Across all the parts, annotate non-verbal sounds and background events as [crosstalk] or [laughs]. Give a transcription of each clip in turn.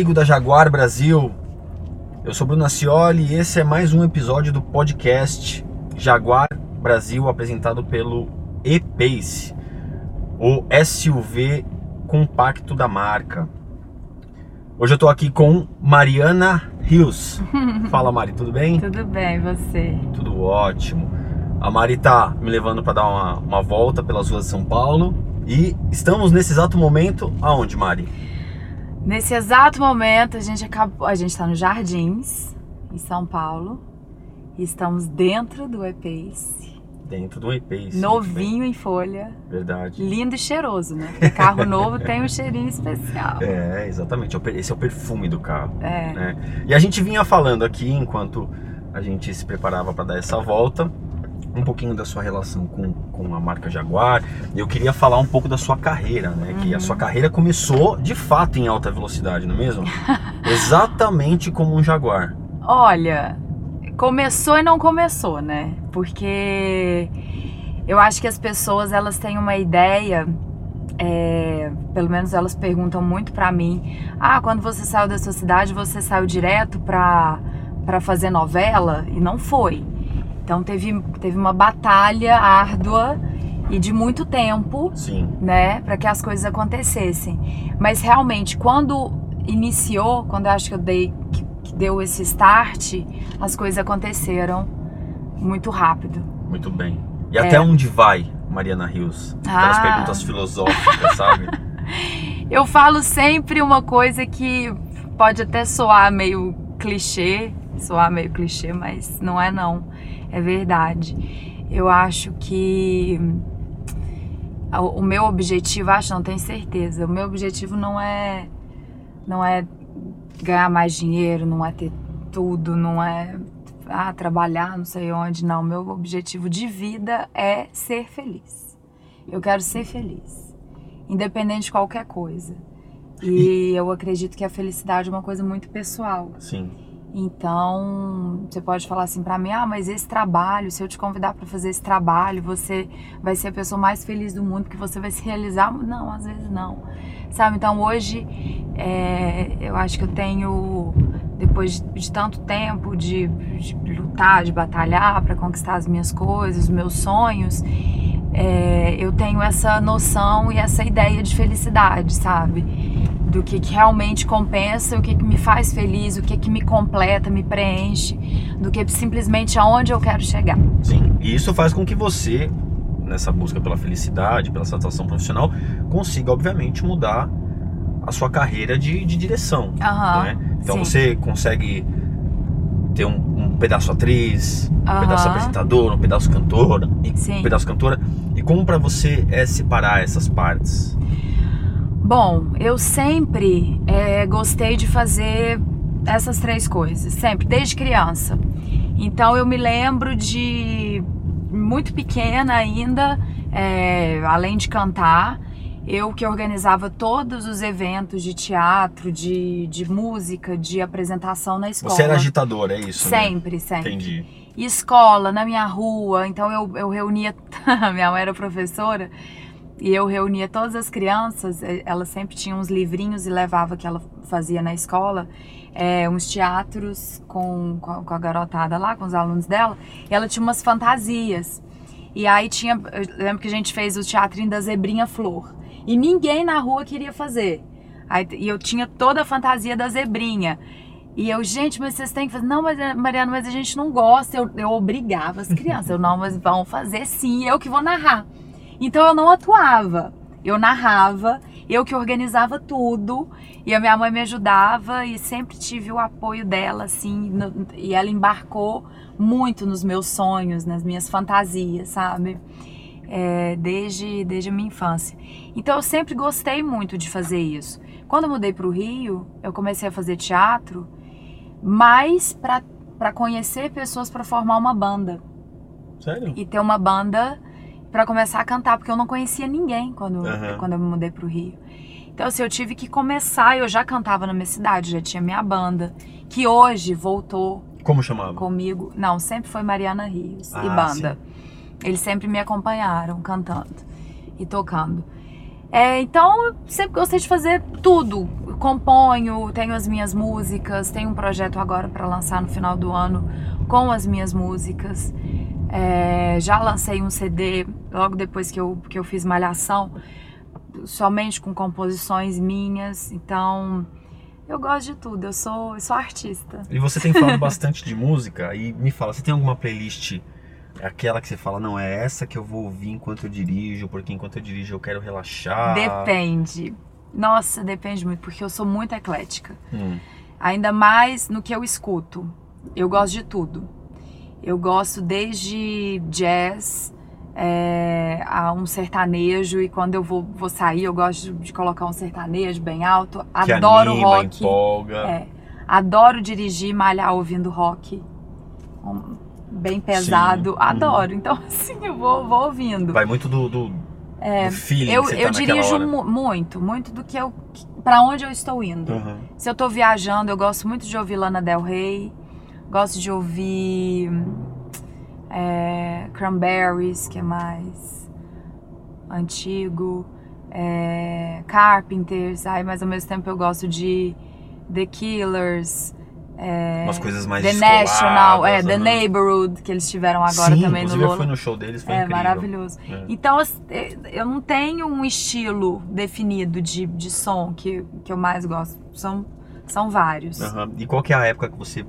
Amigo da Jaguar Brasil. Eu sou Bruno Ascioli e esse é mais um episódio do podcast Jaguar Brasil apresentado pelo E-Pace, o SUV compacto da marca. Hoje eu tô aqui com Mariana Rios. [laughs] Fala Mari, tudo bem? Tudo bem, você? Tudo ótimo. A Mari tá me levando para dar uma, uma volta pelas ruas de São Paulo e estamos nesse exato momento aonde, Mari? Nesse exato momento, a gente acabou, a gente está nos Jardins, em São Paulo, e estamos dentro do E-Pace. Dentro do E-Pace. Novinho em folha. Verdade. Lindo e cheiroso, né? Porque carro novo tem um cheirinho especial. [laughs] É, exatamente. Esse é o perfume do carro. É. Né? E a gente vinha falando aqui, enquanto a gente se preparava para dar essa volta, um pouquinho da sua relação com, com a marca Jaguar. Eu queria falar um pouco da sua carreira, né? Que a sua carreira começou de fato em alta velocidade, não é mesmo? [laughs] Exatamente como um Jaguar. Olha, começou e não começou, né? Porque eu acho que as pessoas elas têm uma ideia, é, pelo menos elas perguntam muito pra mim: ah, quando você saiu da sua cidade, você saiu direto pra, pra fazer novela? E não foi. Então teve, teve uma batalha árdua e de muito tempo, Sim. né, para que as coisas acontecessem. Mas realmente, quando iniciou, quando eu acho que eu dei que, que deu esse start, as coisas aconteceram muito rápido. Muito bem. E até onde vai Mariana Rios? Aquelas Ah. perguntas filosóficas, sabe? [laughs] Eu falo sempre uma coisa que pode até soar meio clichê, soar meio clichê, mas não é não. É verdade. Eu acho que o o meu objetivo, acho não tenho certeza. O meu objetivo não é não é ganhar mais dinheiro, não é ter tudo, não é ah, trabalhar não sei onde, não. Meu objetivo de vida é ser feliz. Eu quero ser feliz, independente de qualquer coisa. E [laughs] eu acredito que a felicidade é uma coisa muito pessoal. Sim. Então, você pode falar assim pra mim: "Ah, mas esse trabalho, se eu te convidar pra fazer esse trabalho, você vai ser a pessoa mais feliz do mundo, que você vai se realizar". Não, às vezes não. Sabe? Então, hoje é, eu acho que eu tenho depois de, de tanto tempo de, de lutar, de batalhar pra conquistar as minhas coisas, os meus sonhos, é, eu tenho essa noção e essa ideia de felicidade, sabe? Do que, que realmente compensa, o que, que me faz feliz, o que, que me completa, me preenche, do que simplesmente aonde eu quero chegar. Sim. E isso faz com que você, nessa busca pela felicidade, pela satisfação profissional, consiga, obviamente, mudar a sua carreira de, de direção. Aham, né? Então sim. você consegue ter um, um pedaço atriz, um Aham. pedaço apresentador, um pedaço cantora, e, um pedaço cantora. E como pra você é separar essas partes? Bom, eu sempre é, gostei de fazer essas três coisas, sempre, desde criança. Então eu me lembro de muito pequena ainda, é, além de cantar, eu que organizava todos os eventos de teatro, de, de música, de apresentação na escola. Você era agitadora, é isso? né? Sempre, sempre. Entendi. escola, na minha rua. Então eu, eu reunia. [laughs] minha mãe era professora e eu reunia todas as crianças. eh, Ela sempre tinha uns livrinhos e levava que ela fazia na escola. eh, uns teatros com, com a garotada lá, com os alunos dela. E ela tinha umas fantasias. E aí tinha. Eu lembro que a gente fez o teatrinho da Zebrinha Flor. E ninguém na rua queria fazer. Aí, e eu tinha toda a fantasia da zebrinha. E eu, gente, mas vocês têm que fazer. Não, mas eh, Mariana, mas a gente não gosta. Eu, eu obrigava as crianças. Eu, não, mas vão fazer sim, eu que vou narrar. Então eu não atuava. Eu narrava, eu que organizava tudo. E a minha mãe me ajudava e sempre tive o apoio dela, assim. no- e ela embarcou muito nos meus sonhos, nas minhas fantasias, sabe? É, desde, desde a minha infância. Então eu sempre gostei muito de fazer isso. Quando eu mudei para o Rio, eu comecei a fazer teatro, mais para conhecer pessoas para formar uma banda Sério? e ter uma banda para começar a cantar, porque eu não conhecia ninguém quando, Aham. quando eu me mudei pro Rio. Então, assim, eu tive que começar, eu já cantava na minha cidade, já tinha minha banda, que hoje voltou Como chamava? comigo. Não, sempre foi Mariana Rios e Ah, banda. Eles sempre me acompanharam cantando e tocando. É, então, eu sempre gostei de fazer tudo. Componho, tenho as minhas músicas, tenho um projeto agora para lançar no final do ano com as minhas músicas. É, já lancei um CD logo depois que eu, que eu fiz Malhação, somente com composições minhas. Então, eu gosto de tudo, eu sou, eu sou artista. E você tem falado [laughs] bastante de música e me fala, você tem alguma playlist aquela que você fala, não, é essa que eu vou ouvir enquanto eu dirijo, porque enquanto eu dirijo eu quero relaxar? Depende. Nossa, depende muito, porque eu sou muito eclética. Hum. Ainda mais no que eu escuto. Eu gosto de tudo. Eu gosto desde jazz é, a um sertanejo, e quando eu vou, vou sair, eu gosto de colocar um sertanejo bem alto. Que Adoro anima, rock. empolga. É, adoro dirigir, malhar ouvindo rock. Um, bem pesado. Sim. Adoro. Então, [laughs] assim, eu vou, vou ouvindo. Vai muito do, do, do feeling Eu, que você tá eu naquela dirijo mu- muito, muito do que eu. Pra onde eu estou indo. Uhum. Se eu tô viajando, eu gosto muito de ouvir Lana Del Rey. Gosto de ouvir. É, Cranberries, que é mais antigo. é, Carpenters. Aí, mas ao mesmo tempo eu gosto de The Killers. é, Umas coisas mais The National, é, The uhum. Neighborhood, que eles tiveram agora Sim, também no Lola. fui no show deles, foi É incrível. maravilhoso. É. Então, é, eu não tenho um estilo definido de, de som que, que eu mais gosto. São, são vários. Aham. E qual que é a época que você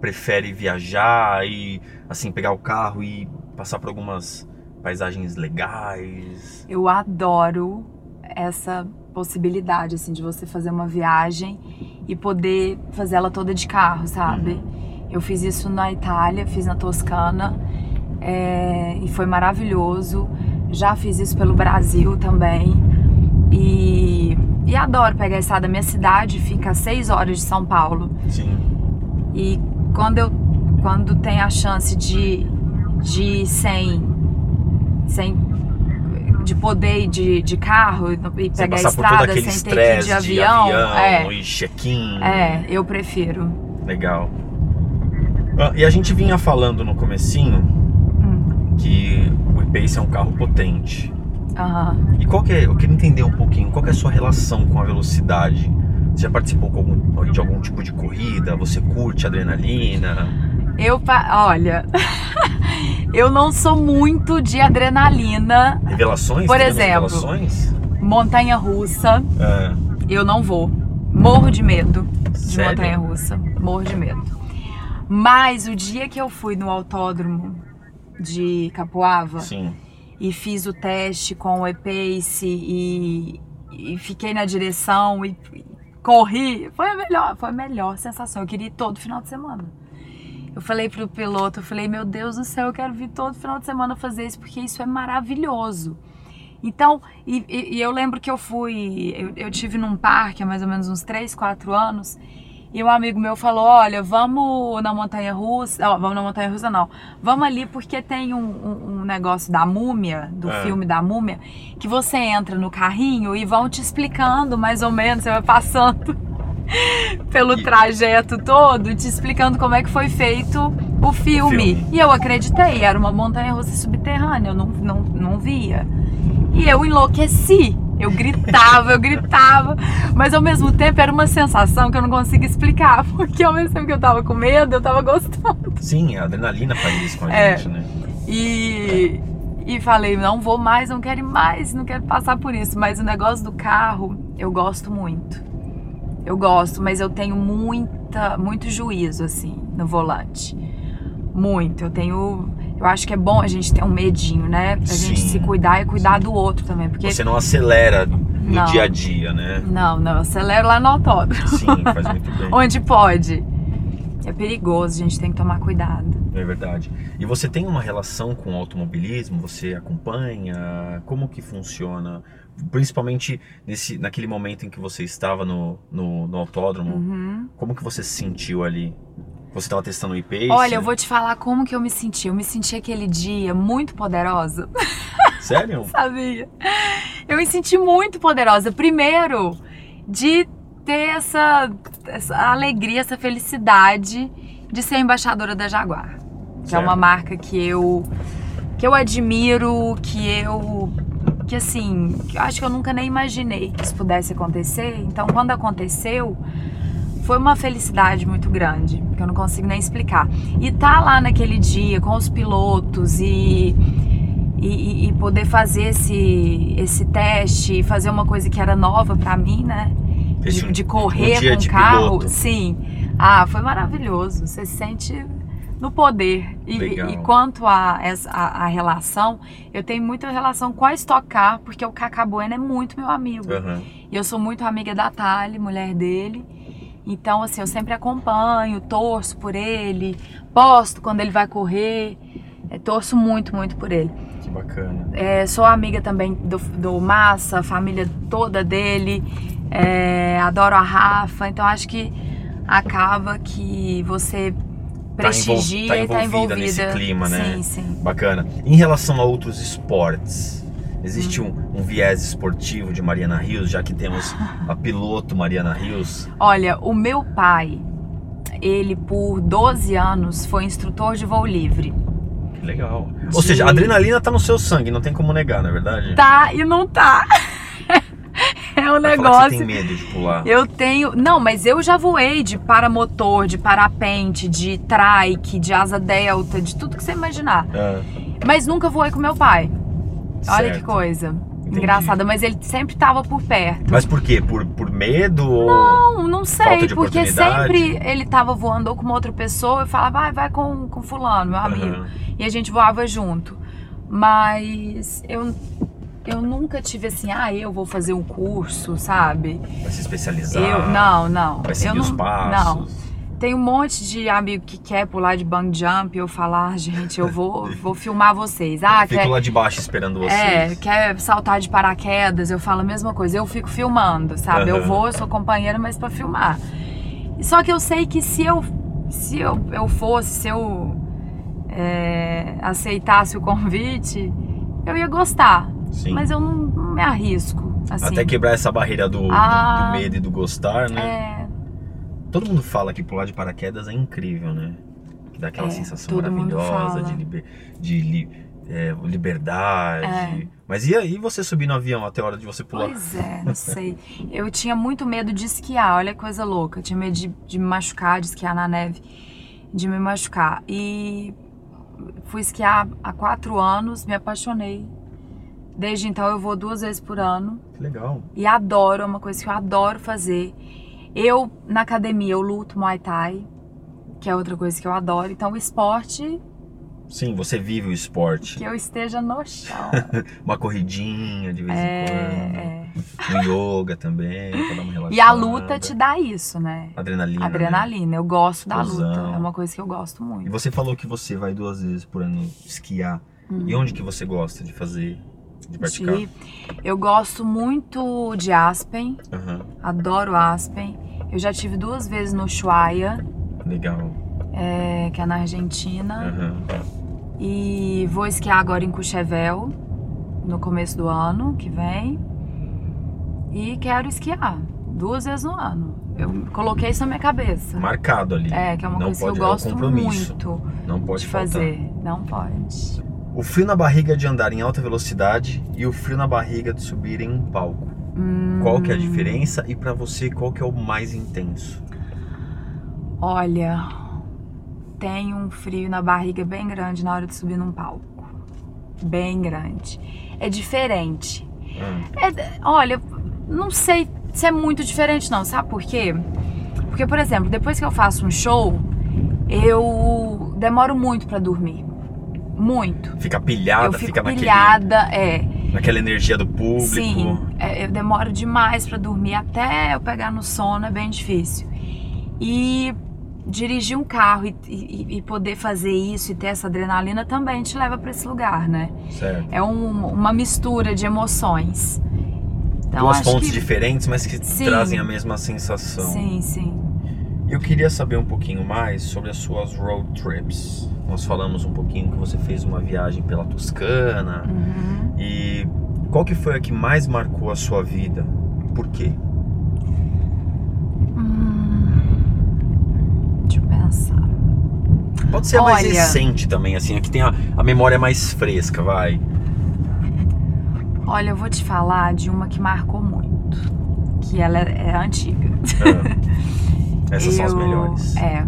prefere viajar e assim pegar o carro e passar por algumas paisagens legais? Eu adoro essa possibilidade, assim, de você fazer uma viagem e poder fazer ela toda de carro, sabe? Eu fiz isso na Itália, fiz na Toscana é, e foi maravilhoso. Já fiz isso pelo Brasil também. E, e adoro pegar a estrada. Minha cidade fica a seis horas de São Paulo. Sim. E quando eu quando tem a chance de, de ir sem, sem de poder ir de, de carro e pegar a passar por todo estrada aquele sem ter que ir estresse de avião, é, e check-in. é, eu prefiro. Legal. Ah, E a gente vinha falando no comecinho Hum, que o E-Pace é um carro potente. aham. E qual que é, eu queria entender um pouquinho, qual que é a sua relação com a velocidade? Você já participou algum- de algum tipo de corrida? Você curte adrenalina? Eu, olha, [laughs] eu não sou muito de adrenalina, Revelações? Por exemplo. Revelações? montanha russa, É. eu não vou. Morro de medo de Sério? montanha russa, morro de medo. Mas o dia que eu fui no autódromo de Capoava, Sim. e fiz o teste com o E-Pace e, e fiquei na direção e corri. Foi a melhor, foi a melhor sensação. Eu queria ir todo final de semana. Eu falei pro piloto, eu falei, meu Deus do céu, eu quero vir todo final de semana fazer isso, porque isso é maravilhoso. Então, e, e- eu lembro que eu fui, eu, eu tive num parque há mais ou menos uns 3, 4 anos, e um amigo meu falou, olha, vamos na montanha russa, ó, vamos na montanha russa não, vamos ali porque tem um, um- um negócio da múmia, do É. filme da múmia, que você entra no carrinho e vão te explicando mais ou menos, você vai passando [laughs] pelo trajeto todo, te explicando como é que foi feito o filme. filme. E eu acreditei, era uma montanha russa subterrânea, eu não, não, não via. E eu enlouqueci. Eu gritava, eu gritava, mas ao mesmo tempo era uma sensação que eu não consigo explicar, [laughs] porque ao mesmo tempo que eu tava com medo, eu tava gostando. Sim, a adrenalina faz isso com a É. gente, né? E, e falei, não vou mais, não quero ir mais, não quero passar por isso. Mas o negócio do carro, eu gosto muito. Eu gosto, mas eu tenho muita, muito juízo, assim, no volante. Muito. Eu tenho. Eu acho que é bom a gente ter um medinho, né? Pra gente Sim. se cuidar e cuidar do outro também. Porque. Você não acelera no Não. dia a dia, né? Não, não, eu acelero lá no autódromo. Sim, faz muito [laughs] bem. Onde pode. É perigoso, a gente tem que tomar cuidado. É verdade. E você tem uma relação com o automobilismo? Você acompanha? Como que funciona? Principalmente nesse, naquele momento em que você estava no, no, no autódromo, Uhum. como que você se sentiu ali? Você estava testando o e-pace? Olha, eu vou te falar como que eu me senti. Eu me senti aquele dia muito poderosa. [laughs] Sério? Sabia? Eu me senti muito poderosa. Primeiro, de ter essa, essa alegria, essa felicidade de ser embaixadora da Jaguar. Que é Certo. uma marca que eu, que eu admiro, que eu que assim, que eu acho que eu nunca nem imaginei que isso pudesse acontecer. Então, quando aconteceu, foi uma felicidade muito grande, que eu não consigo nem explicar. E tá lá naquele dia com os pilotos e e, e poder fazer esse, esse teste, fazer uma coisa que era nova para mim, né? De, de correr um com o carro. Piloto. Sim. Ah, foi maravilhoso. Você se sente no poder. E, e quanto a, a, a, relação, eu tenho muita relação com a Stock Car, porque o Cacá Bueno é muito meu amigo. Uhum. E eu sou muito amiga da Tali, mulher dele. Então, assim, eu sempre acompanho, torço por ele, posto quando ele vai correr. É, torço muito, muito por ele. Que bacana. É, sou amiga também do, do Massa, a família toda dele. É, adoro a Rafa, então acho que acaba que você prestigia tá, envol tá envolvida, e tá envolvida nesse clima, né? Sim, sim. Bacana. Em relação a outros esportes, existe hum. um, um, viés esportivo de Mariana Rios, já que temos a piloto Mariana Rios? Olha, o meu pai, ele por 12 anos foi instrutor de voo livre. Legal. Ou seja, a adrenalina tá no seu sangue, não tem como negar, não é verdade? Tá e não tá. [laughs] é um Vai negócio. Você tem medo de pular? Eu tenho. Não, mas eu já voei de paramotor, de parapente, de trike, de asa delta, de tudo que você imaginar. É. Mas nunca voei com meu pai. Olha certo. que coisa. Entendi. Engraçada, mas ele sempre estava por perto. Mas por quê? Por, por medo? Não, não sei. Porque sempre ele estava voando ou com uma outra pessoa e falava, vai, vai com, com fulano, meu amigo. Uhum. E a gente voava junto. Mas eu, eu nunca tive assim, ah, eu vou fazer um curso, sabe? Vai se especializar? Eu, não, não. Vai seguir eu os não, passos? Não. Tem um monte de amigo que quer pular de bang jump e eu falar, ah, gente, eu vou, [laughs] vou filmar vocês. Ah, eu fico quer, lá de baixo esperando vocês. É, quer saltar de paraquedas, eu falo a mesma coisa. Eu fico filmando, sabe? Uhum. Eu vou, eu sou companheira, mas para filmar. Só que eu sei que se eu, se eu, eu fosse, se eu é, aceitasse o convite, eu ia gostar. Sim. Mas eu não, não me arrisco. Assim. Até quebrar essa barreira do, ah, do, do, medo e do gostar, né? É, Todo mundo fala que pular de paraquedas é incrível, né? Que dá aquela é, sensação maravilhosa de, liber, de li, é, liberdade. É. Mas e aí você subir no avião até a hora de você pular? Pois é, não sei. Eu tinha muito medo de esquiar, olha que coisa louca. Eu tinha medo de, de me machucar, de esquiar na neve, de me machucar. E fui esquiar há quatro anos, me apaixonei. Desde então eu vou duas vezes por ano. Que legal. E adoro, é uma coisa que eu adoro fazer. Eu, na academia, eu luto Muay Thai, que é outra coisa que eu adoro. Então, o esporte. Sim, você vive o esporte. Que eu esteja no chão. [laughs] uma corridinha de vez é, em quando. É. Um yoga também, pra dar uma relaxada. [laughs] E a luta te dá isso, né? Adrenalina. Adrenalina. Né? Eu gosto Explosão. da luta. É uma coisa que eu gosto muito. E você falou que você vai duas vezes por ano esquiar. Hum. E onde que você gosta de fazer? De praticar? Eu gosto muito de Aspen. Uhum. Adoro Aspen. Eu já tive duas vezes no Ushuaia. Legal. É, que é na Argentina. Uhum. E vou esquiar agora em Courchevel, no começo do ano que vem. E quero esquiar duas vezes no ano. Eu coloquei isso na minha cabeça. Marcado ali. É, que é uma Não coisa que eu é gosto muito Não pode de fazer. Não pode. O frio na barriga de andar em alta velocidade e o frio na barriga de subir em um palco. Hum. Qual que é a diferença e para você qual que é o mais intenso? Olha, tem um frio na barriga bem grande na hora de subir num palco. Bem grande. É diferente. Hum. É, olha, não sei se é muito diferente não, sabe por quê? Porque, por exemplo, depois que eu faço um show, eu demoro muito para dormir. Muito. Fica pilhada, fica pilhada, naquele... é Naquela energia do público. Sim, é, eu demoro demais para dormir, até eu pegar no sono é bem difícil. E dirigir um carro e, e, e, poder fazer isso e ter essa adrenalina também te leva para esse lugar, né? Certo. É um, uma mistura de emoções. Então, Duas fontes que... diferentes, mas que sim. trazem a mesma sensação. Sim, sim. Eu queria saber um pouquinho mais sobre as suas road trips. Nós falamos um pouquinho que você fez uma viagem pela Toscana. Uhum. E qual que foi a que mais marcou a sua vida? Por quê? Hum, deixa eu pensar. Pode ser a mais recente também, assim, a que tem a, a memória mais fresca, vai. Olha, eu vou te falar de uma que marcou muito. Que ela é, é antiga. Ah, [laughs] essas são as Eu- melhores. É.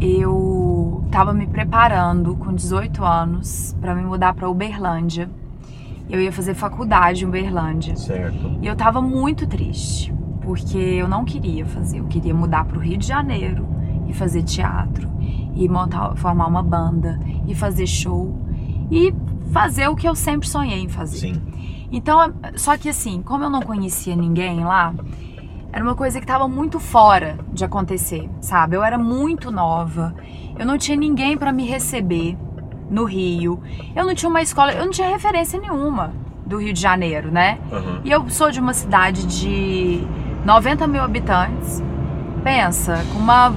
Eu tava me preparando com 18 anos pra me mudar pra Uberlândia. Eu ia fazer faculdade em Uberlândia. Certo. E eu tava muito triste, porque eu não queria fazer. Eu queria mudar pro Rio de Janeiro e fazer teatro, e montar, formar uma banda, e fazer show, e fazer o que eu sempre sonhei em fazer. Sim. Então, só que assim, como eu não conhecia ninguém lá, era uma coisa que tava muito fora de acontecer, sabe? Eu era muito nova, eu não tinha ninguém pra me receber no Rio, eu não tinha uma escola, eu não tinha referência nenhuma do Rio de Janeiro, né? Aham. E eu sou de uma cidade de 90 mil habitantes. Pensa, com uma,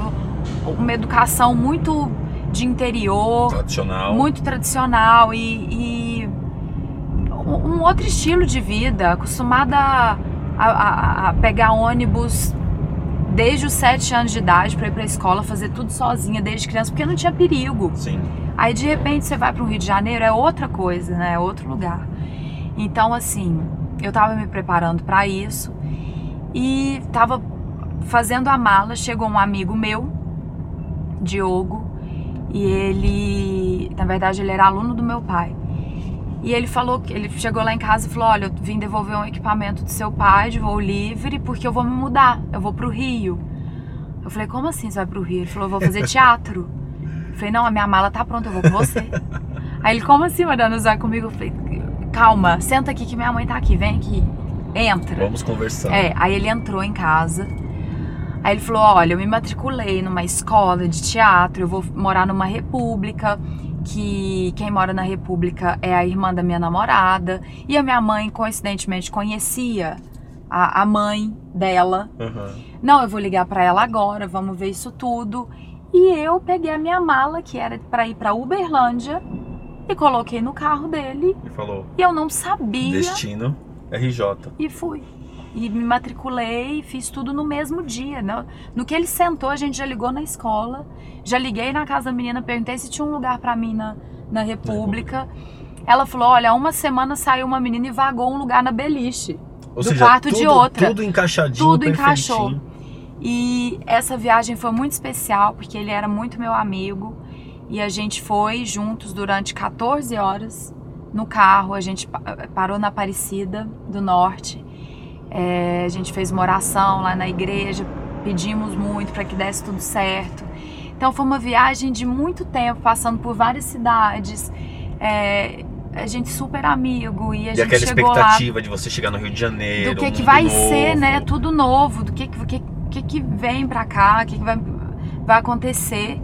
uma educação muito de interior, Tradicional. muito tradicional e, e um um outro estilo de vida, acostumada a, a- a pegar ônibus desde os 7 anos de idade para ir para a escola, fazer tudo sozinha desde criança, porque não tinha perigo. Sim. Aí de repente você vai para o Rio de Janeiro, é outra coisa, né? É outro lugar. Então, assim, eu tava me preparando para isso e tava fazendo a mala. Chegou um amigo meu, Diogo, e ele, na verdade, ele era aluno do meu pai. E ele falou que ele chegou lá em casa e falou: Olha, eu vim devolver um equipamento do seu pai de voo livre porque eu vou me mudar, eu vou pro Rio. Eu falei: Como assim você vai pro Rio? Ele falou: vou fazer teatro. Eu falei: Não, a minha mala tá pronta, eu vou com você. Aí ele: Como assim, Mariana, vai comigo? Eu falei: Calma, senta aqui que minha mãe tá aqui, vem aqui, entra. Vamos conversar. É, aí ele entrou em casa. Aí ele falou: Olha, eu me matriculei numa escola de teatro, eu vou morar numa república. Que quem mora na república é a irmã da minha namorada. E a minha mãe, coincidentemente, conhecia a, a mãe dela. Aham. Não, eu vou ligar pra ela agora, vamos ver isso tudo. E eu peguei a minha mala, que era pra ir pra Uberlândia, e coloquei no carro dele. E falou: E eu não sabia Destino RJ. e fui. E me matriculei fiz tudo no mesmo dia. No, no que ele sentou, a gente já ligou na escola. Já liguei na casa da menina, perguntei se tinha um lugar pra mim na, na República. Ela falou: olha, uma semana saiu uma menina e vagou um lugar na Beliche. Ou Do seja, quarto tudo, de outra. Tudo encaixadinho, Tudo encaixou. E essa viagem foi muito especial porque ele era muito meu amigo e a gente foi juntos durante 14 horas no carro. A gente pa- parou na Aparecida do Norte. É, a gente fez uma oração lá na igreja, pedimos muito para que desse tudo certo. Então foi uma viagem de muito tempo, passando por várias cidades. É, a gente super amigo e a E gente aquela chegou lá expectativa de você chegar no Rio de Janeiro. do que que vai novo. ser, né? Tudo novo, do que que, que, que, vem pra cá, o que, que vai, vai acontecer.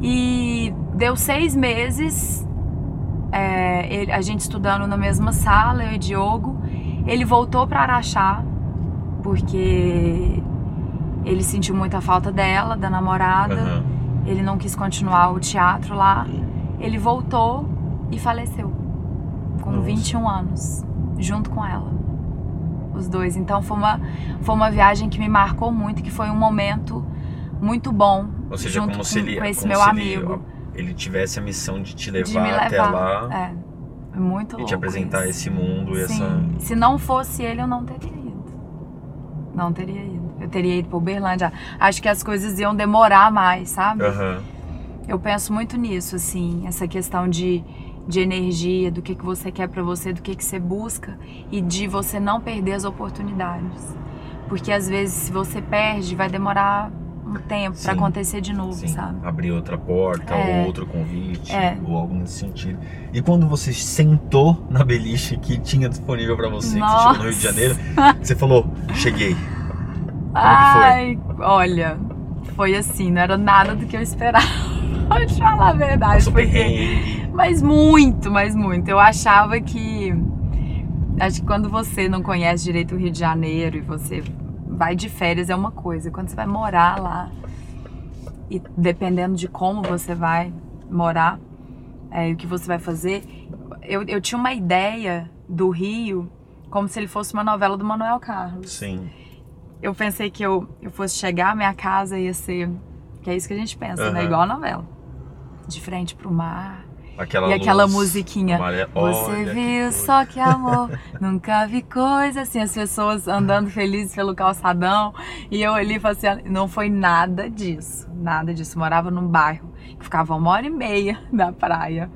E deu seis meses, é, ele- a gente estudando na mesma sala, eu e Diogo. Ele voltou pra Araxá, porque ele sentiu muita falta dela, da namorada. Aham. Ele não quis continuar o teatro lá. Ele voltou e faleceu com Nossa. 21 anos, junto com ela. Os dois. Então foi uma, foi uma viagem que me marcou muito, que foi um momento muito bom. Ou seja, junto como com, se ele, com esse meu amigo. Ele, ele tivesse a missão de te de levar, me levar. até lá É. Muito e louco. te apresentar isso. esse mundo e essa. Se não fosse ele, eu não teria ido. Não teria ido. Eu teria ido para Uberlândia. Acho que as coisas iam demorar mais, sabe? Aham. Eu penso muito nisso, assim, essa questão de, de energia, do que, que você quer pra você, do que, que você busca e de você não perder as oportunidades. Porque às vezes, se você perde, vai demorar um tempo pra Sim. acontecer de novo, Sim, sabe? abrir outra porta É. ou outro convite É. ou algo nesse sentido. E quando você sentou na beliche que tinha disponível pra você, que você chegou no Rio de Janeiro, você falou: "Cheguei". Como que foi? Ai, olha, foi assim, não era nada do que eu esperava. [laughs] Vou te falar a verdade. Passou porque- perrengue. Mas muito, mas muito. Eu achava que. Acho que quando você não conhece direito o Rio de Janeiro e você vai de férias é uma coisa. Quando você vai morar lá, e dependendo de como você vai morar, é, e o que você vai fazer, eu, eu tinha uma ideia do Rio como se ele fosse uma novela do Manuel Carlos. Sim. Eu pensei que eu, eu fosse chegar, minha casa ia ser. Que é isso que a gente pensa, né? Aham. Igual a novela. De frente pro mar. Aquela e aquela musiquinha. Você Olha que viu coisa. só que amor, [laughs] nunca vi coisa assim, as pessoas andando felizes pelo calçadão e eu ali falei assim, não foi nada disso, nada disso. Morava num bairro que ficava uma hora e meia [laughs] da praia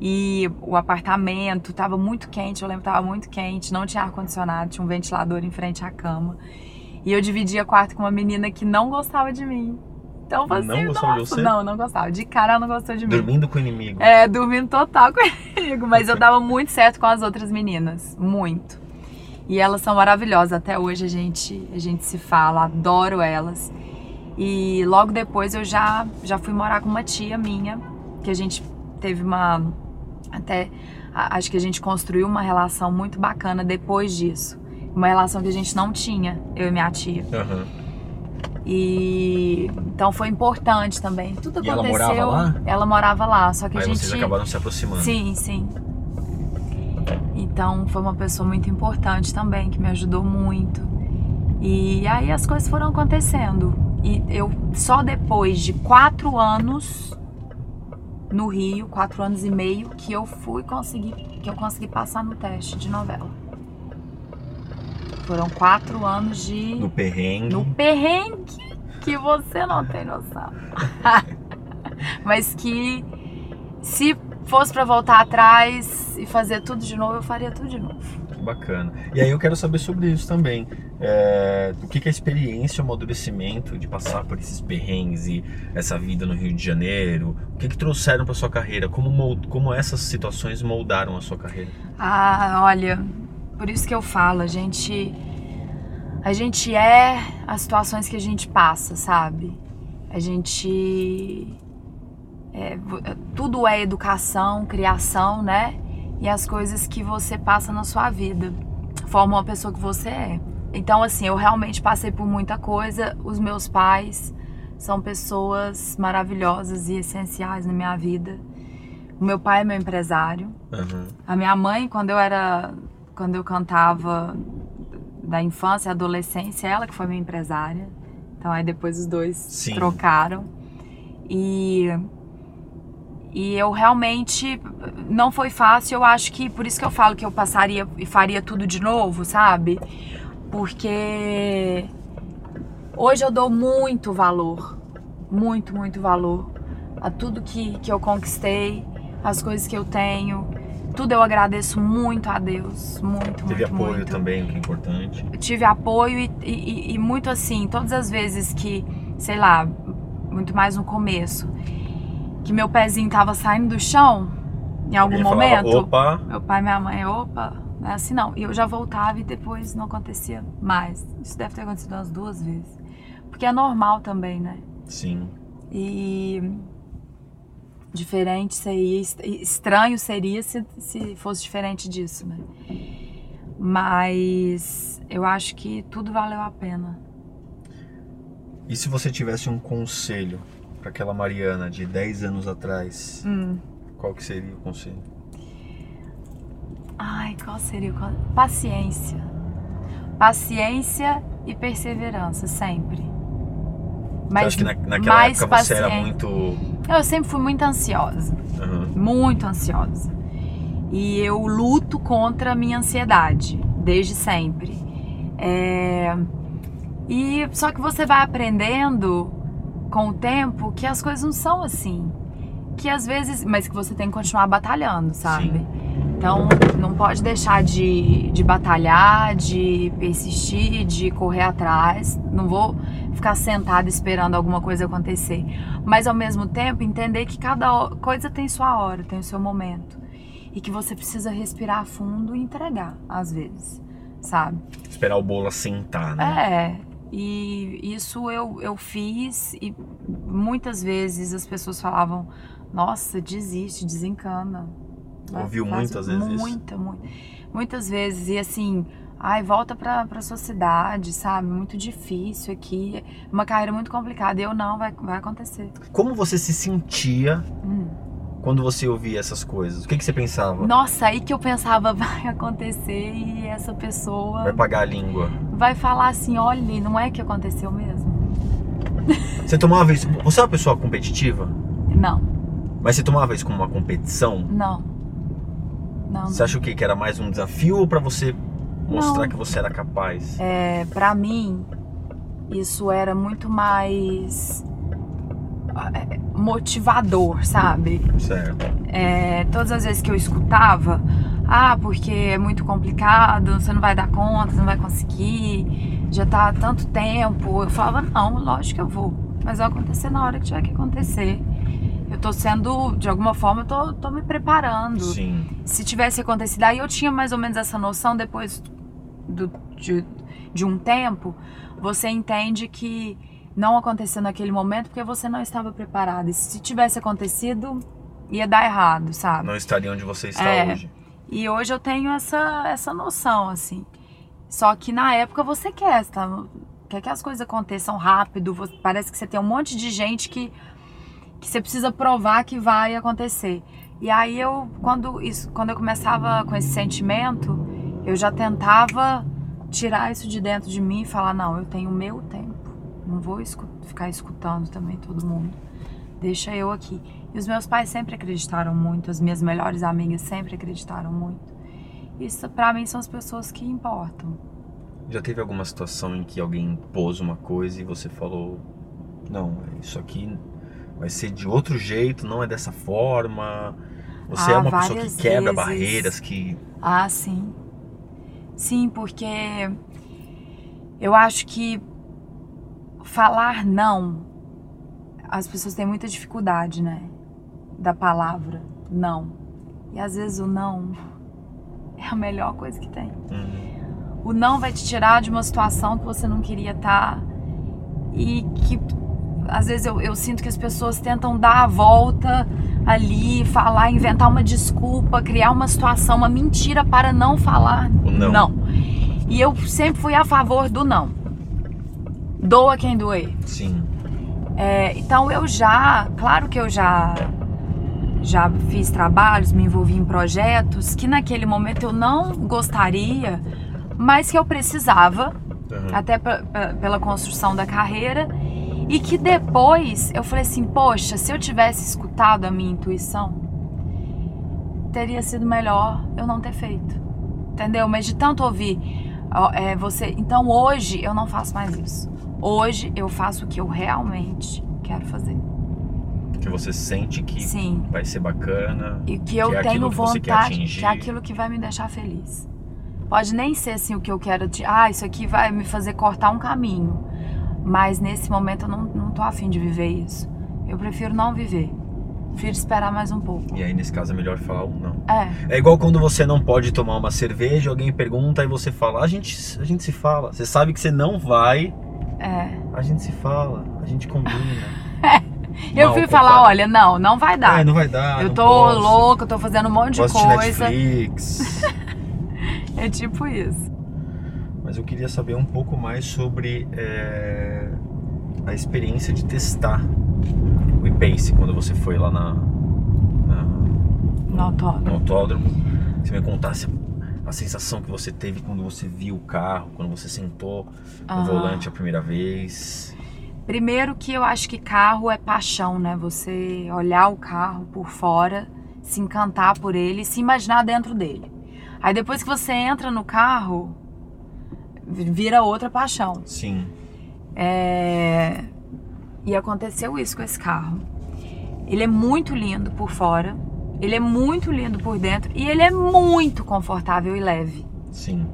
e o apartamento tava muito quente, eu lembro que tava muito quente, não tinha ar-condicionado, tinha um ventilador em frente à cama e eu dividia quarto com uma menina que não gostava de mim. Então falei Não assim, gostava de nossa, você? não, não gostava. De cara ela não gostou de mim. Dormindo com o inimigo. É, dormindo total [laughs] comigo. Mas eu dava muito certo com as outras meninas. Muito. E elas são maravilhosas. Até hoje a gente, a gente se fala, adoro elas. E logo depois eu já, já fui morar com uma tia minha, que a gente teve uma. Até. Acho que a gente construiu uma relação muito bacana depois disso. Uma relação que a gente não tinha, eu e minha tia. Aham. E então foi importante também. Tudo E ela aconteceu. morava lá? Ela morava lá, só que Aí a gente vocês acabaram se aproximando. Sim, sim. Então foi uma pessoa muito importante também, que me ajudou muito. E aí as coisas foram acontecendo. E eu só depois de quatro anos no Rio, quatro anos e meio, que eu fui conseguir, que eu consegui passar no teste de novela. Foram quatro anos de No perrengue. no perrengue que você não tem noção. [laughs] Mas que se fosse pra voltar atrás e fazer tudo de novo, eu faria tudo de novo. Que bacana. E aí eu quero saber sobre isso também. É, o que, que é a experiência, o amadurecimento de passar por esses perrengues e essa vida no Rio de Janeiro? O que, que trouxeram para sua carreira? Como, como essas situações moldaram a sua carreira? Ah, olha, por isso que eu falo, a gente a gente é as situações que a gente passa, sabe? A gente é, vo- tudo é educação, criação, né? E as coisas que você passa na sua vida formam a pessoa que você é. Então, assim, eu realmente passei por muita coisa. Os meus pais são pessoas maravilhosas e essenciais na minha vida. O meu pai é meu empresário. Aham. A minha mãe, quando eu era. Quando eu cantava da infância e adolescência, ela que foi minha empresária. Então aí depois os dois Sim. trocaram. E. E eu realmente. Não foi fácil, eu acho que. Por isso que eu falo que eu passaria e faria tudo de novo, sabe? Porque. Hoje eu dou muito valor. Muito, muito valor a tudo que, que eu conquistei, as coisas que eu tenho. Tudo eu agradeço muito a Deus. Muito, Teve muito, apoio muito. também, o que é importante. Eu tive apoio e, e- e muito assim, todas as vezes que, sei lá, muito mais no começo, que meu pezinho tava saindo do chão, em algum Alguém falava, momento, Opa, meu pai e minha mãe, opa, não é assim não. E eu já voltava e depois não acontecia mais. Isso deve ter acontecido umas duas vezes. Porque é normal também, né? sim. E diferente seria, estranho seria se, se fosse diferente disso, né? Mas eu acho que tudo valeu a pena. E se você tivesse um conselho para aquela Mariana de 10 anos atrás, Hum. qual que seria o conselho? Ai, qual seria o con- Paciência. Paciência e perseverança, sempre. Você acha que na, naquela época você era muito. Eu sempre fui muito ansiosa. Aham. muito ansiosa. E eu luto contra a minha ansiedade, desde sempre. É, E só que você vai aprendendo com o tempo que as coisas não são assim. Que às vezes. Mas que você tem que continuar batalhando, sabe? Então não pode deixar de, de batalhar, de persistir, de correr atrás. Não vou ficar sentada esperando alguma coisa acontecer. Mas ao mesmo tempo entender que cada coisa tem sua hora, tem o seu momento. E que você precisa respirar fundo e entregar, às vezes, sabe? Esperar o bolo assentar, né? É, e isso eu, eu fiz e muitas vezes as pessoas falavam, nossa, desiste, desencana. Ouviu muitas vezes isso? Muita, muita. Muitas vezes. E assim, ai, volta pra, pra sua cidade, sabe? Muito difícil aqui. Uma carreira muito complicada. Eu não, vai, vai acontecer. Como você se sentia Hum. quando você ouvia essas coisas? O que, que você pensava? Nossa, aí que eu pensava, [laughs] vai acontecer e essa pessoa Vai pagar a língua. vai falar assim, olha, não é que aconteceu mesmo? [laughs] Você tomava isso. Você é uma pessoa competitiva? Não. Mas você tomava isso como uma competição? Não. Não. Você acha o quê? Que era mais um desafio ou pra você mostrar Não. que você era capaz? É, para mim, isso era muito mais é, motivador, sabe? Certo. É, todas as vezes que eu escutava, ah, porque é muito complicado, você não vai dar conta, você não vai conseguir, já tá há tanto tempo. Eu falava, não, lógico que eu vou, mas vai acontecer na hora que tiver que acontecer. Eu tô sendo, de alguma forma, eu tô, tô me preparando. Sim. Se tivesse acontecido, aí eu tinha mais ou menos essa noção depois do, de, de um tempo, você entende que não aconteceu naquele momento porque você não estava preparado. E se tivesse acontecido, ia dar errado, sabe? Não estaria onde você está É. hoje. E hoje eu tenho essa, essa noção, assim. Só que na época você quer, tá? quer que as coisas aconteçam rápido. você- parece que você tem um monte de gente que, que você precisa provar que vai acontecer. E aí eu, quando, isso, quando eu começava com esse sentimento, eu já tentava tirar isso de dentro de mim e falar, não, eu tenho o meu tempo. Não vou escu- ficar escutando também todo mundo. Deixa eu aqui. E os meus pais sempre acreditaram muito, as minhas melhores amigas sempre acreditaram muito. Isso pra mim são as pessoas que importam. Já teve alguma situação em que alguém pôs uma coisa e você falou: Não, isso aqui vai ser de outro jeito, não é dessa forma. Você Ah, é uma pessoa que quebra vezes. barreiras, que. Ah, sim. Sim, porque eu acho que falar não, as pessoas têm muita dificuldade, né? Da palavra não. E às vezes o não é a melhor coisa que tem. Hum, O não vai te tirar de uma situação que você não queria estar e que às vezes eu, eu sinto que as pessoas tentam dar a volta ali, falar, inventar uma desculpa, criar uma situação, uma mentira para não falar O não. E eu sempre fui a favor do não. Doa quem doer. sim. É, então eu já, claro que eu já já fiz trabalhos, me envolvi em projetos que naquele momento eu não gostaria, mas que eu precisava, Uhum. até pe- pe- pela construção da carreira, e que depois eu falei assim, poxa, se eu tivesse escutado a minha intuição, teria sido melhor eu não ter feito. Entendeu? Mas de tanto ouvir é, você, então hoje eu não faço mais isso. Hoje eu faço o que eu realmente quero fazer. Que você sente que Sim. vai ser bacana. E que eu Que é tenho que vontade, que é aquilo que vai me deixar feliz. Pode nem ser assim o que eu quero. De, ah, isso aqui vai me fazer cortar um caminho. Mas nesse momento eu não, não tô afim de viver isso. Eu prefiro não viver. Prefiro esperar mais um pouco. E aí, nesse caso, é melhor falar o não. É, É igual quando você não pode tomar uma cerveja, alguém pergunta e você fala, a gente, a gente se fala. Você sabe que você não vai, é. a gente se fala, a gente combina. [laughs] Eu Mal fui falar, olha, não, não vai dar. É, não vai dar. eu não tô posso. louca, eu tô fazendo um monte de coisa. Netflix. [laughs] É tipo isso. Mas eu queria saber um pouco mais sobre é, a experiência de testar o e-Pace quando você foi lá na, na- No autódromo. no autódromo. Você me contasse a sensação que você teve quando você viu o carro, quando você sentou no Aham. volante a primeira vez. Primeiro que eu acho que carro é paixão, né? Você olhar o carro por fora, se encantar por ele, se imaginar dentro dele. Aí depois que você entra no carro, vira outra paixão. Sim. É... E aconteceu isso com esse carro. Ele é muito lindo por fora, ele é muito lindo por dentro e ele é muito confortável e leve. Sim.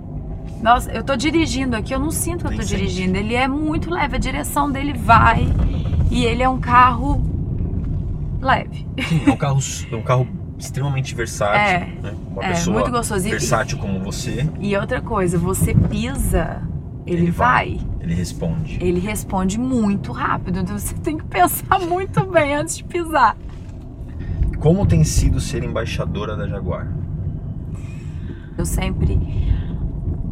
Nossa, eu tô dirigindo aqui, eu não sinto que eu tô dirigindo. Ele é muito leve, a direção dele vai e ele é um carro leve. Sim, é um carro, é um carro extremamente versátil. É, né? Uma é, pessoa muito gostoso. Versátil como você, E outra coisa, você pisa, ele, Ele vai. vai. ele responde. Ele responde muito rápido, então você tem que pensar [laughs] muito bem antes de pisar. Como tem sido ser embaixadora da Jaguar? Eu sempre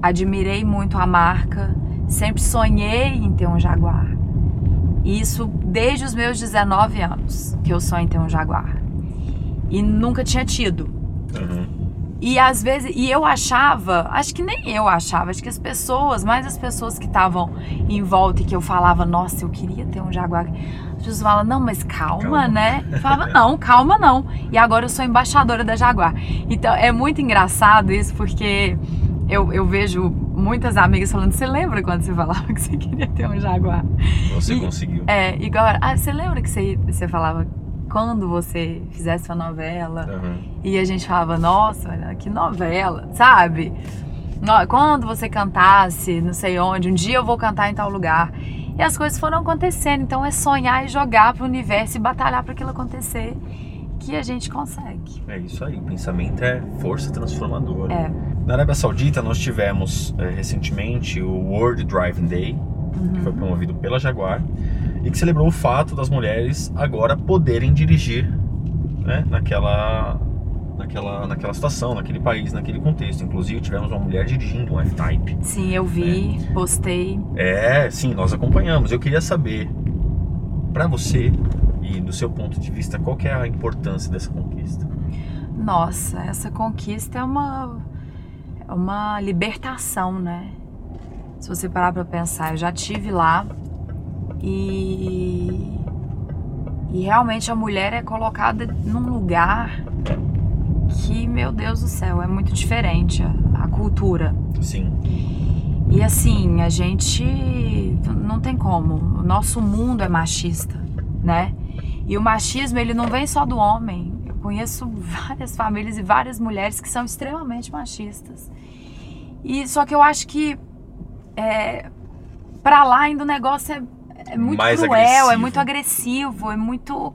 admirei muito a marca, sempre sonhei em ter um Jaguar. Isso desde os meus 19 anos que eu sonho em ter um Jaguar. E nunca tinha tido. Uhum. E às vezes, e eu achava, acho que nem eu achava, acho que as pessoas, mais as pessoas que estavam em volta e que eu falava, nossa, eu queria ter um Jaguar. As pessoas falam, não, mas calma, Calma. né? Eu falava, não, calma não. E agora eu sou embaixadora da Jaguar. Então é muito engraçado isso, porque eu, eu vejo muitas amigas falando, você lembra quando você falava que você queria ter um Jaguar? Você E- conseguiu. É, igual, ah, você lembra que você, você falava quando você fizesse uma novela? Aham. E a gente falava, nossa, olha, que novela, sabe? Quando você cantasse, não sei onde, um dia eu vou cantar em tal lugar. E as coisas foram acontecendo. Então é sonhar e jogar pro universo e batalhar para aquilo acontecer que a gente consegue. É isso aí, o pensamento é força transformadora. É. Na Arábia Saudita, nós tivemos eh, recentemente o World Driving Day, que foi promovido pela Jaguar, e que celebrou o fato das mulheres agora poderem dirigir né, naquela, naquela, naquela situação, naquele país, naquele contexto. Inclusive, tivemos uma mulher dirigindo um F-Type. Sim, eu vi, postei. É, sim, nós acompanhamos. Eu queria saber, para você e do seu ponto de vista, qual que é a importância dessa conquista? Nossa, essa conquista é uma, é uma libertação, né? Se você parar pra pensar, eu já tive lá e, e realmente a mulher é colocada num lugar que, meu Deus do céu, é muito diferente a, a cultura. Sim, E assim, a gente não tem como. O nosso mundo é machista, né? E o machismo, ele não vem só do homem. Eu conheço várias famílias e várias mulheres que são extremamente machistas. E só que eu acho que é, para lá ainda o negócio é, é muito Mais cruel, é agressivo. muito agressivo, é muito.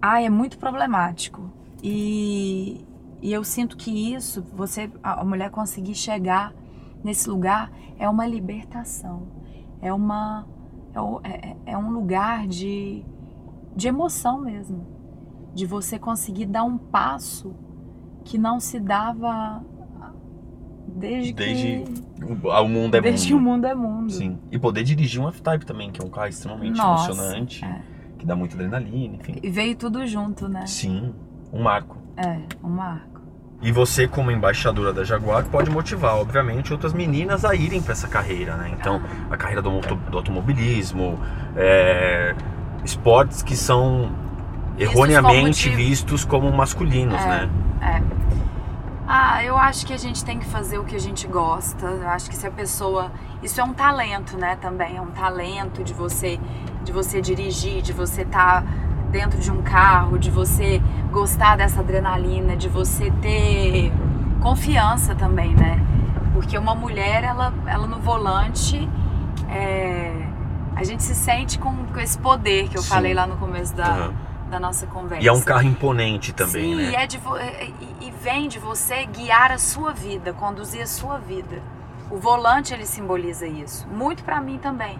Ai, é muito problemático. E, e eu sinto que isso, você, a mulher conseguir chegar nesse lugar é uma libertação. É uma é, o- é- é um lugar de, de emoção mesmo. De você conseguir dar um passo que não se dava desde, Desde que o, o mundo é desde que o mundo. mundo é mundo. Sim. E poder dirigir um F-Type também, que é um carro extremamente Nossa, emocionante, é. que dá muita adrenalina, enfim. E veio tudo junto, né? Sim, um marco. É, um marco. E você, como embaixadora da Jaguar, pode motivar, obviamente, outras meninas a irem para essa carreira, né? Então, a carreira do, do automobilismo, é, esportes que são erroneamente vistos como masculinos, É. né? Ah, eu acho que a gente tem que fazer o que a gente gosta. Eu acho que se a pessoa, isso é um talento, né? Também é um talento de você, de você dirigir, de você estar dentro de um carro, de você gostar dessa adrenalina, de você ter confiança também, né? Porque uma mulher, ela, ela no volante, é, a gente se sente com, com esse poder que eu Sim. falei lá no começo da, Aham. Da nossa conversa. E é um carro imponente também, Sim, né? e, é de vo- e, e vem de você guiar a sua vida, conduzir a sua vida. O volante ele simboliza isso. Muito pra mim também.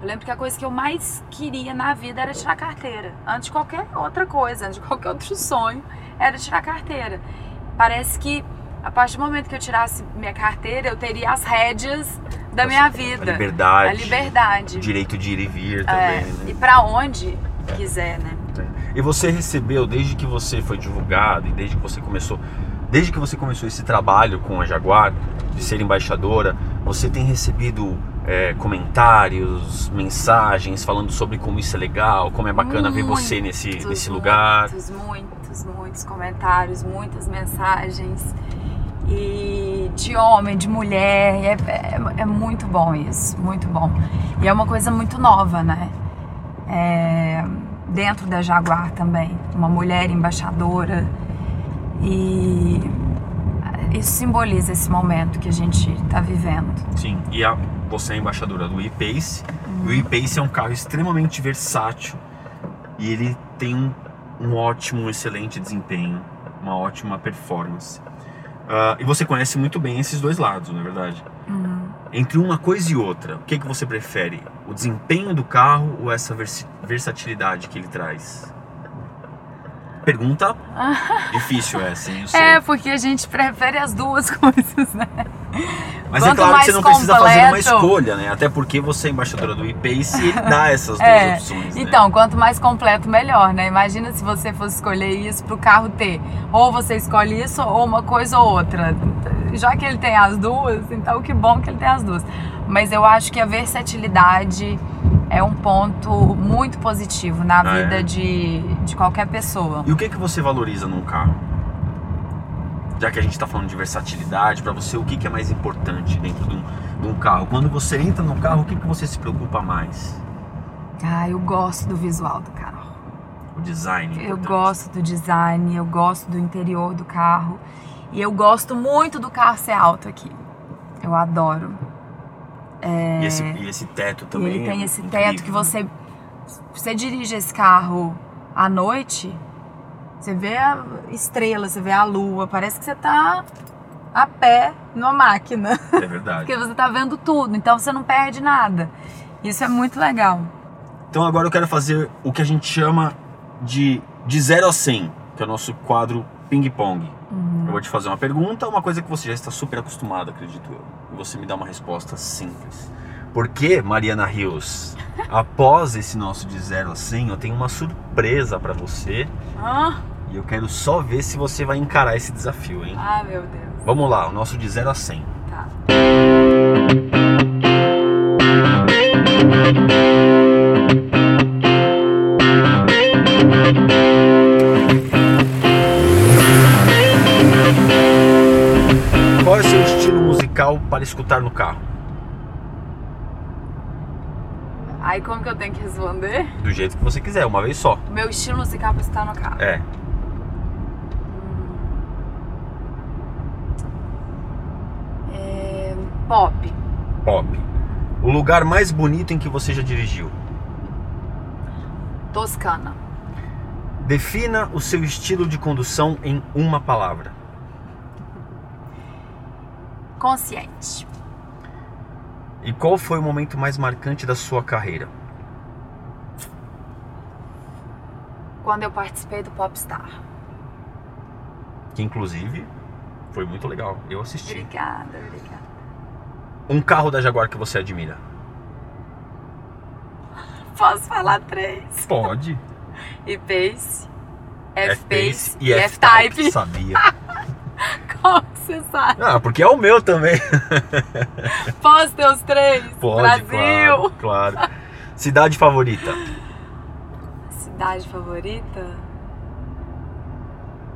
Eu lembro que a coisa que eu mais queria na vida era tirar carteira. Antes de qualquer outra coisa, antes de qualquer outro sonho, era tirar carteira. Parece que a partir do momento que eu tirasse minha carteira, eu teria as rédeas da minha A vida. liberdade. A liberdade. O direito de ir e vir também, É, né? E pra onde quiser, né? E você recebeu, desde que você foi divulgado e desde que você começou, desde que você começou esse trabalho com a Jaguar, de ser embaixadora, você tem recebido é, comentários, mensagens falando sobre como isso é legal, como é bacana ver você nesse, Muitos, nesse lugar. Muitos, muitos, muitos comentários, muitas mensagens. E de homem, de mulher. É, é, é muito bom isso, muito bom. E é uma coisa muito nova, né? É, dentro da Jaguar também. Uma mulher embaixadora. E isso simboliza esse momento que a gente está vivendo. Sim, e a, você é embaixadora do e-Pace. E o e-Pace é um carro extremamente versátil e ele tem um, um ótimo, um excelente desempenho, uma ótima performance. Ah, e você conhece muito bem esses dois lados, não é verdade? Entre uma coisa e outra, o que, que você prefere? O desempenho do carro ou essa versi- versatilidade que ele traz? Pergunta [laughs] difícil essa, hein? É, porque a gente prefere as duas [laughs] coisas, né? Mas é Quanto claro que você não precisa fazer uma completo- escolha, né? Até porque você é embaixadora do e-Pace e ele [laughs] dá essas duas É, opções, né? Então, quanto mais completo, melhor, né? Imagina se você fosse escolher isso pro carro ter. Ou você escolhe isso, ou uma coisa ou outra. Já que ele tem as duas, então que bom que ele tem as duas. Mas eu acho que a versatilidade é um ponto muito positivo na Ah, é? vida de, de qualquer pessoa. E o que, que você valoriza num carro? Já que a gente está falando de versatilidade, para você o que, que é mais importante dentro de um, de um carro? Quando você entra no carro, o que, que você se preocupa mais? Ah, eu gosto do visual do carro. O design. é Eu gosto do design, eu gosto do interior do carro. E eu gosto muito do carro ser alto aqui. Eu adoro. E, esse, e esse teto E também. ele tem é esse incrível, teto que né? você. Você dirige esse carro à noite, você vê a estrela, você vê a lua, parece que você tá a pé numa máquina. É verdade. [laughs] Porque você tá vendo tudo, então você não perde nada. Isso é muito legal. Então agora eu quero fazer o que a gente chama de de 0 a 100, que é o nosso quadro ping-pong. Eu vou te fazer uma pergunta, uma coisa que você já está super acostumado, acredito eu. E você me dá uma resposta simples. Porque, Mariana Rios, após esse nosso de 0 a 100, eu tenho uma surpresa para você Ah, e eu quero só ver se você vai encarar esse desafio, hein? ah meu Deus. Vamos lá, o nosso de 0 a 100. Tá. Qual é o seu estilo musical para escutar no carro? Aí como que eu tenho que responder? Do jeito que você quiser, uma vez só. Meu estilo musical pra estar no carro. É. É, Pop. Pop. O lugar mais bonito em que você já dirigiu? Toscana. Defina o seu estilo de condução em uma palavra. Consciente. E qual foi o momento mais marcante da sua carreira? Quando eu participei do Popstar. Que inclusive foi muito legal. Eu assisti. Obrigada, obrigada. Um carro da Jaguar que você admira? Posso falar três? Pode. E-Pace, [laughs] F-Pace e. F-Type. Sabia. [laughs] Como que você sabe? Ah, porque é o meu também. [laughs] Posso ter os três? Pode, Brasil. claro, claro. Cidade favorita? Cidade favorita?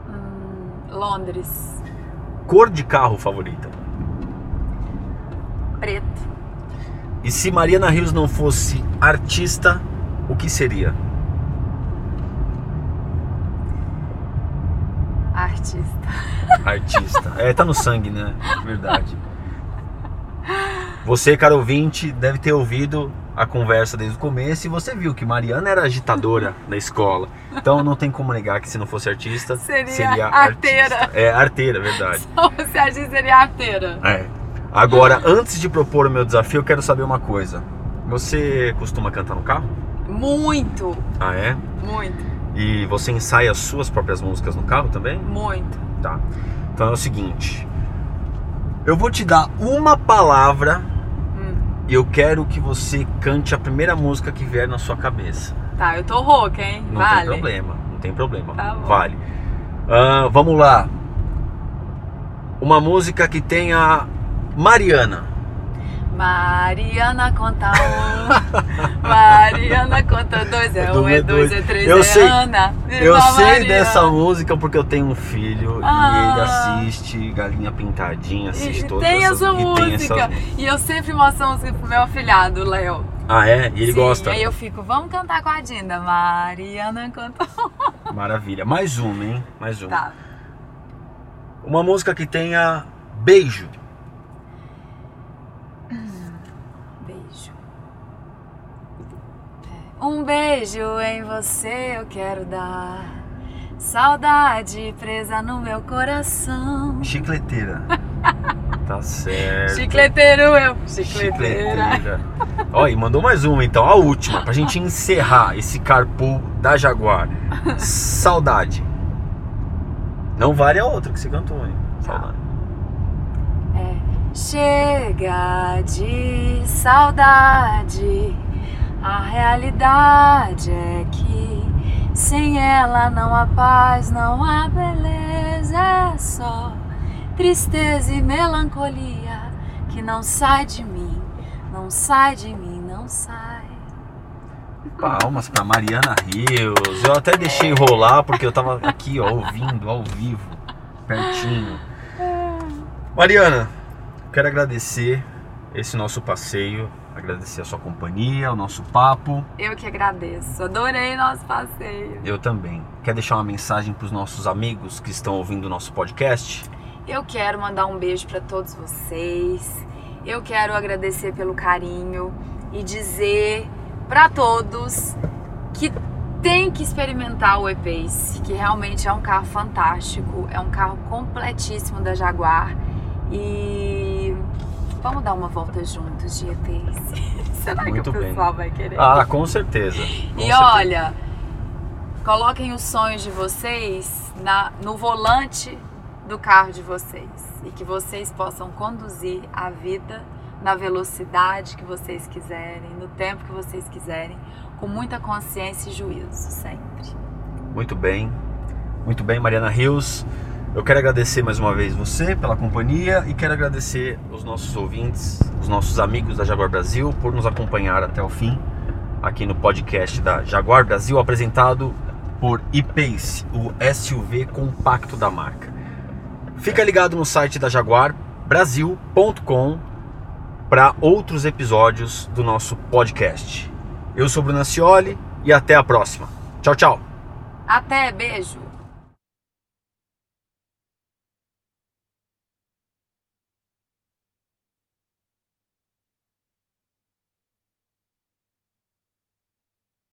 Hum, Londres. Cor de carro favorita? Preto. E se Mariana Rios não fosse artista, o que seria? Artista. Artista. É, tá no sangue, né? Verdade. Você, caro ouvinte, deve ter ouvido a conversa desde o começo e você viu que Mariana era agitadora na escola. Então não tem como negar que se não fosse artista, Seria arteira. artista. É, arteira, verdade. Você acha que seria arteira? É. Agora, antes de propor o meu desafio, eu quero saber uma coisa. Você costuma cantar no carro? Muito, Ah, é? muito, E você ensaia as suas próprias músicas no carro também? muito. Tá. Então é o seguinte. Eu vou te dar uma palavra Hum. e eu quero que você cante a primeira música que vier na sua cabeça. Tá, eu tô rouca, hein? Não vale. tem problema, não tem problema. Tá bom. vale. Ah, vamos lá. Uma música que tenha Mariana. Mariana conta um, Mariana conta dois, é um, é dois, é três, Eu é sei- Ana. Eu sei dessa música porque eu tenho um filho Ah. e ele assiste Galinha Pintadinha, assiste E todas tem essas essa e tem música. essas- E eu sempre mostro a música pro meu afilhado, Léo. Ah, é? E ele Sim, gosta? Aí eu fico, vamos cantar com a Dinda. Mariana conta um. [laughs] Maravilha. Mais uma, hein? Mais uma. Tá. Uma música que tenha. Beijo. É. Um beijo em você eu quero dar. Saudade presa no meu coração. Chicleteira. [laughs] tá certo. Chicleteiro eu. Chicleteira. Chicleteira. Ó, e mandou mais uma então, a última, pra gente encerrar esse carpool da Jaguar. Saudade. Não vale a outra que você cantou, hein? Saudade. É. Chega de saudade, a realidade é que sem ela não há paz, não há beleza, é só tristeza e melancolia que não sai de mim, não sai de mim, não sai. Palmas para Mariana Rios. Eu até deixei rolar porque eu tava aqui, ó, ouvindo ao vivo, pertinho. Mariana, quero agradecer esse nosso passeio, agradecer a sua companhia, o nosso papo. Eu que agradeço. Adorei nosso passeio. Eu também. Quer deixar uma mensagem para os nossos amigos que estão ouvindo o nosso podcast? Eu quero mandar um beijo para todos vocês. Eu quero agradecer pelo carinho e dizer para todos que tem que experimentar o E-Pace, que realmente é um carro fantástico, é um carro completíssimo da Jaguar e vamos dar uma volta juntos E-Pace. [laughs] Será Muito que o bem. pessoal vai querer? Ah, com certeza. com E certeza. olha, coloquem os sonhos de vocês na, no volante do carro de vocês e que vocês possam conduzir a vida na velocidade que vocês quiserem, no tempo que vocês quiserem, com muita consciência e juízo sempre. Muito bem, muito bem, Mariana Rios. Eu quero agradecer mais uma vez você pela companhia e quero agradecer os nossos ouvintes, os nossos amigos da Jaguar Brasil por nos acompanhar até o fim aqui no podcast da Jaguar Brasil, apresentado por E-Pace, o SUV compacto da marca. Fica ligado no site da jaguarbrasil.com para outros episódios do nosso podcast. Eu sou Bruno Cioli e até a próxima. Tchau, tchau. Até, beijo!